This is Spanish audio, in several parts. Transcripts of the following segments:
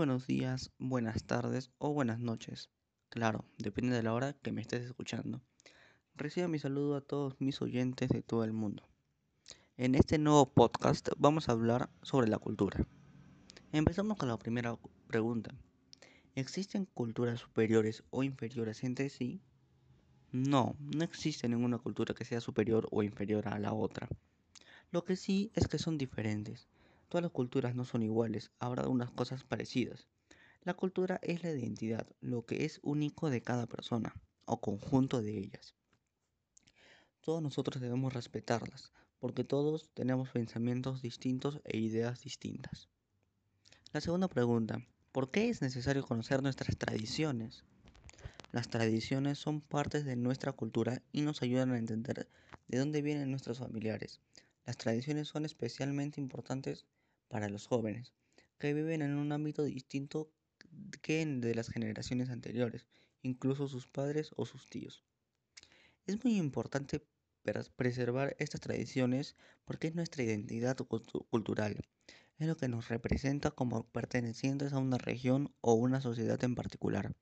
buenos días, buenas tardes o buenas noches. Claro, depende de la hora que me estés escuchando. Reciba mi saludo a todos mis oyentes de todo el mundo. En este nuevo podcast vamos a hablar sobre la cultura. Empezamos con la primera pregunta. ¿Existen culturas superiores o inferiores entre sí? No, no existe ninguna cultura que sea superior o inferior a la otra. Lo que sí es que son diferentes Todas las culturas no son iguales, habrá unas cosas parecidas. La cultura es la identidad, lo que es único de cada persona o conjunto de ellas. Todos nosotros debemos respetarlas, porque todos tenemos pensamientos distintos e ideas distintas. La segunda pregunta, ¿por qué es necesario conocer nuestras tradiciones? Las tradiciones son partes de nuestra cultura y nos ayudan a entender de dónde vienen nuestros familiares. Las tradiciones son especialmente importantes para los jóvenes, que viven en un ámbito distinto que en de las generaciones anteriores, incluso sus padres o sus tíos. Es muy importante preservar estas tradiciones porque es nuestra identidad cultural, es lo que nos representa como pertenecientes a una región o una sociedad en particular.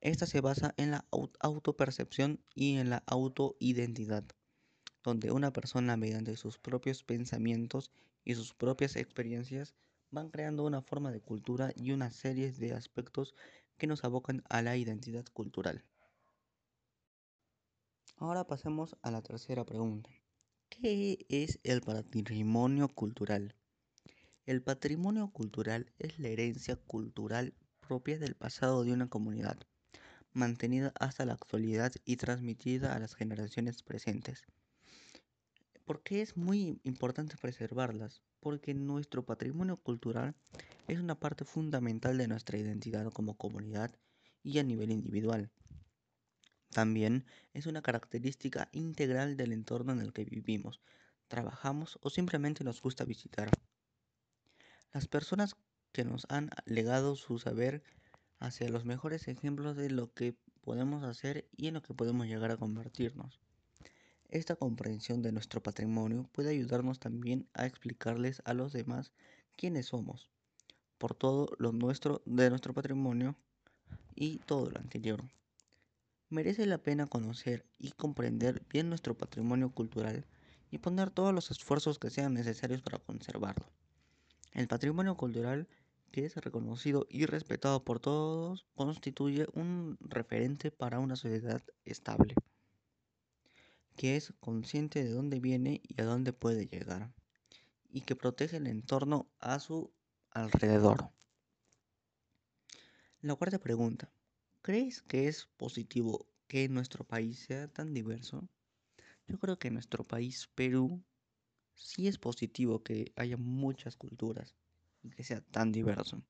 Esta se basa en la autopercepción y en la autoidentidad, donde una persona mediante sus propios pensamientos y sus propias experiencias van creando una forma de cultura y una serie de aspectos que nos abocan a la identidad cultural. Ahora pasemos a la tercera pregunta. ¿Qué es el patrimonio cultural? El patrimonio cultural es la herencia cultural propia del pasado de una comunidad, mantenida hasta la actualidad y transmitida a las generaciones presentes. ¿Por qué es muy importante preservarlas? Porque nuestro patrimonio cultural es una parte fundamental de nuestra identidad como comunidad y a nivel individual. También es una característica integral del entorno en el que vivimos, trabajamos o simplemente nos gusta visitar. Las personas que nos han legado su saber hacia los mejores ejemplos de lo que podemos hacer y en lo que podemos llegar a convertirnos. Esta comprensión de nuestro patrimonio puede ayudarnos también a explicarles a los demás quiénes somos, por todo lo nuestro de nuestro patrimonio y todo lo anterior. Merece la pena conocer y comprender bien nuestro patrimonio cultural y poner todos los esfuerzos que sean necesarios para conservarlo. El patrimonio cultural, que es reconocido y respetado por todos, constituye un referente para una sociedad estable que es consciente de dónde viene y a dónde puede llegar, y que protege el entorno a su alrededor. La cuarta pregunta, ¿crees que es positivo que nuestro país sea tan diverso? Yo creo que nuestro país, Perú, sí es positivo que haya muchas culturas y que sea tan diverso,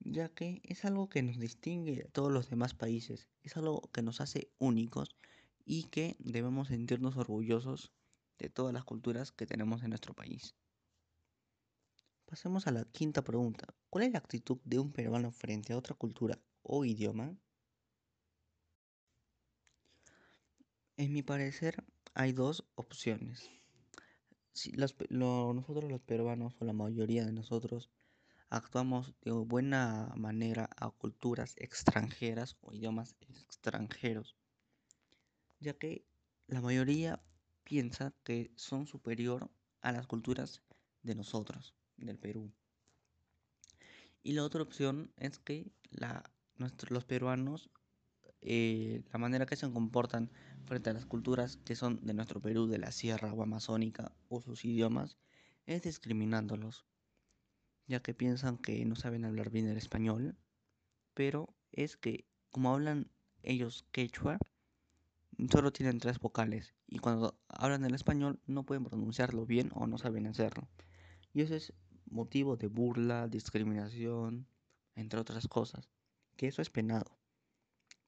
ya que es algo que nos distingue de todos los demás países, es algo que nos hace únicos y que debemos sentirnos orgullosos de todas las culturas que tenemos en nuestro país. Pasemos a la quinta pregunta. ¿Cuál es la actitud de un peruano frente a otra cultura o idioma? En mi parecer hay dos opciones. Si nosotros los peruanos o la mayoría de nosotros actuamos de buena manera a culturas extranjeras o idiomas extranjeros ya que la mayoría piensa que son superior a las culturas de nosotros, del Perú. Y la otra opción es que los peruanos, eh, la manera que se comportan frente a las culturas que son de nuestro Perú, de la sierra o amazónica, o sus idiomas, es discriminándolos, ya que piensan que no saben hablar bien el español, pero es que como hablan ellos quechua, solo tienen tres vocales y cuando hablan el español no pueden pronunciarlo bien o no saben hacerlo. Y eso es motivo de burla, discriminación, entre otras cosas, que eso es penado.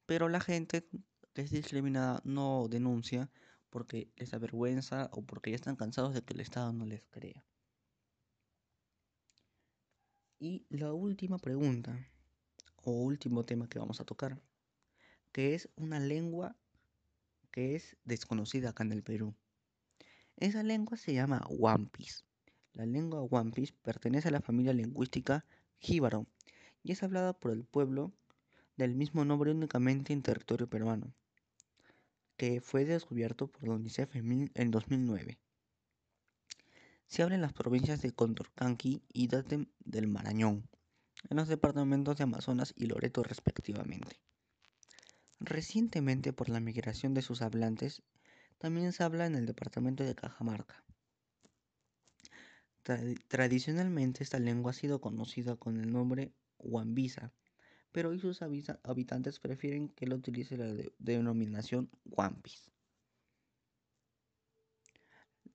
Pero la gente que es discriminada no denuncia porque les avergüenza o porque ya están cansados de que el Estado no les crea. Y la última pregunta, o último tema que vamos a tocar, que es una lengua que es desconocida acá en el Perú. Esa lengua se llama Wampis. La lengua Wampis pertenece a la familia lingüística jíbaro y es hablada por el pueblo del mismo nombre únicamente en territorio peruano, que fue descubierto por la UNICEF en 2009. Se habla en las provincias de Condorcanqui y Datem del Marañón, en los departamentos de Amazonas y Loreto respectivamente. Recientemente, por la migración de sus hablantes, también se habla en el departamento de Cajamarca. tradicionalmente esta lengua ha sido conocida con el nombre Huambisa, pero hoy sus habitantes prefieren que lo utilice la denominación Wampis.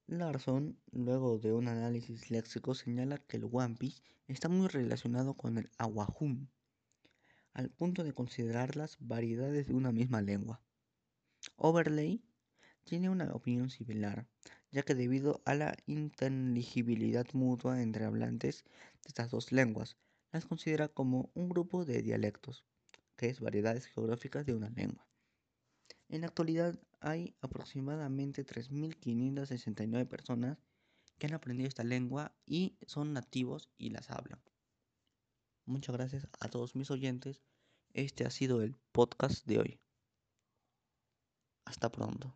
Larson, luego de un análisis léxico, señala que el Wampis está muy relacionado con el Awahum, al punto de considerarlas variedades de una misma lengua. Overlay tiene una opinión similar, ya que debido a la inteligibilidad mutua entre hablantes de estas dos lenguas, las considera como un grupo de dialectos, que es variedades geográficas de una lengua. En la actualidad hay aproximadamente 3.569 personas que han aprendido esta lengua y son nativos y las hablan. Muchas gracias a todos mis oyentes. Este ha sido el podcast de hoy. Hasta pronto.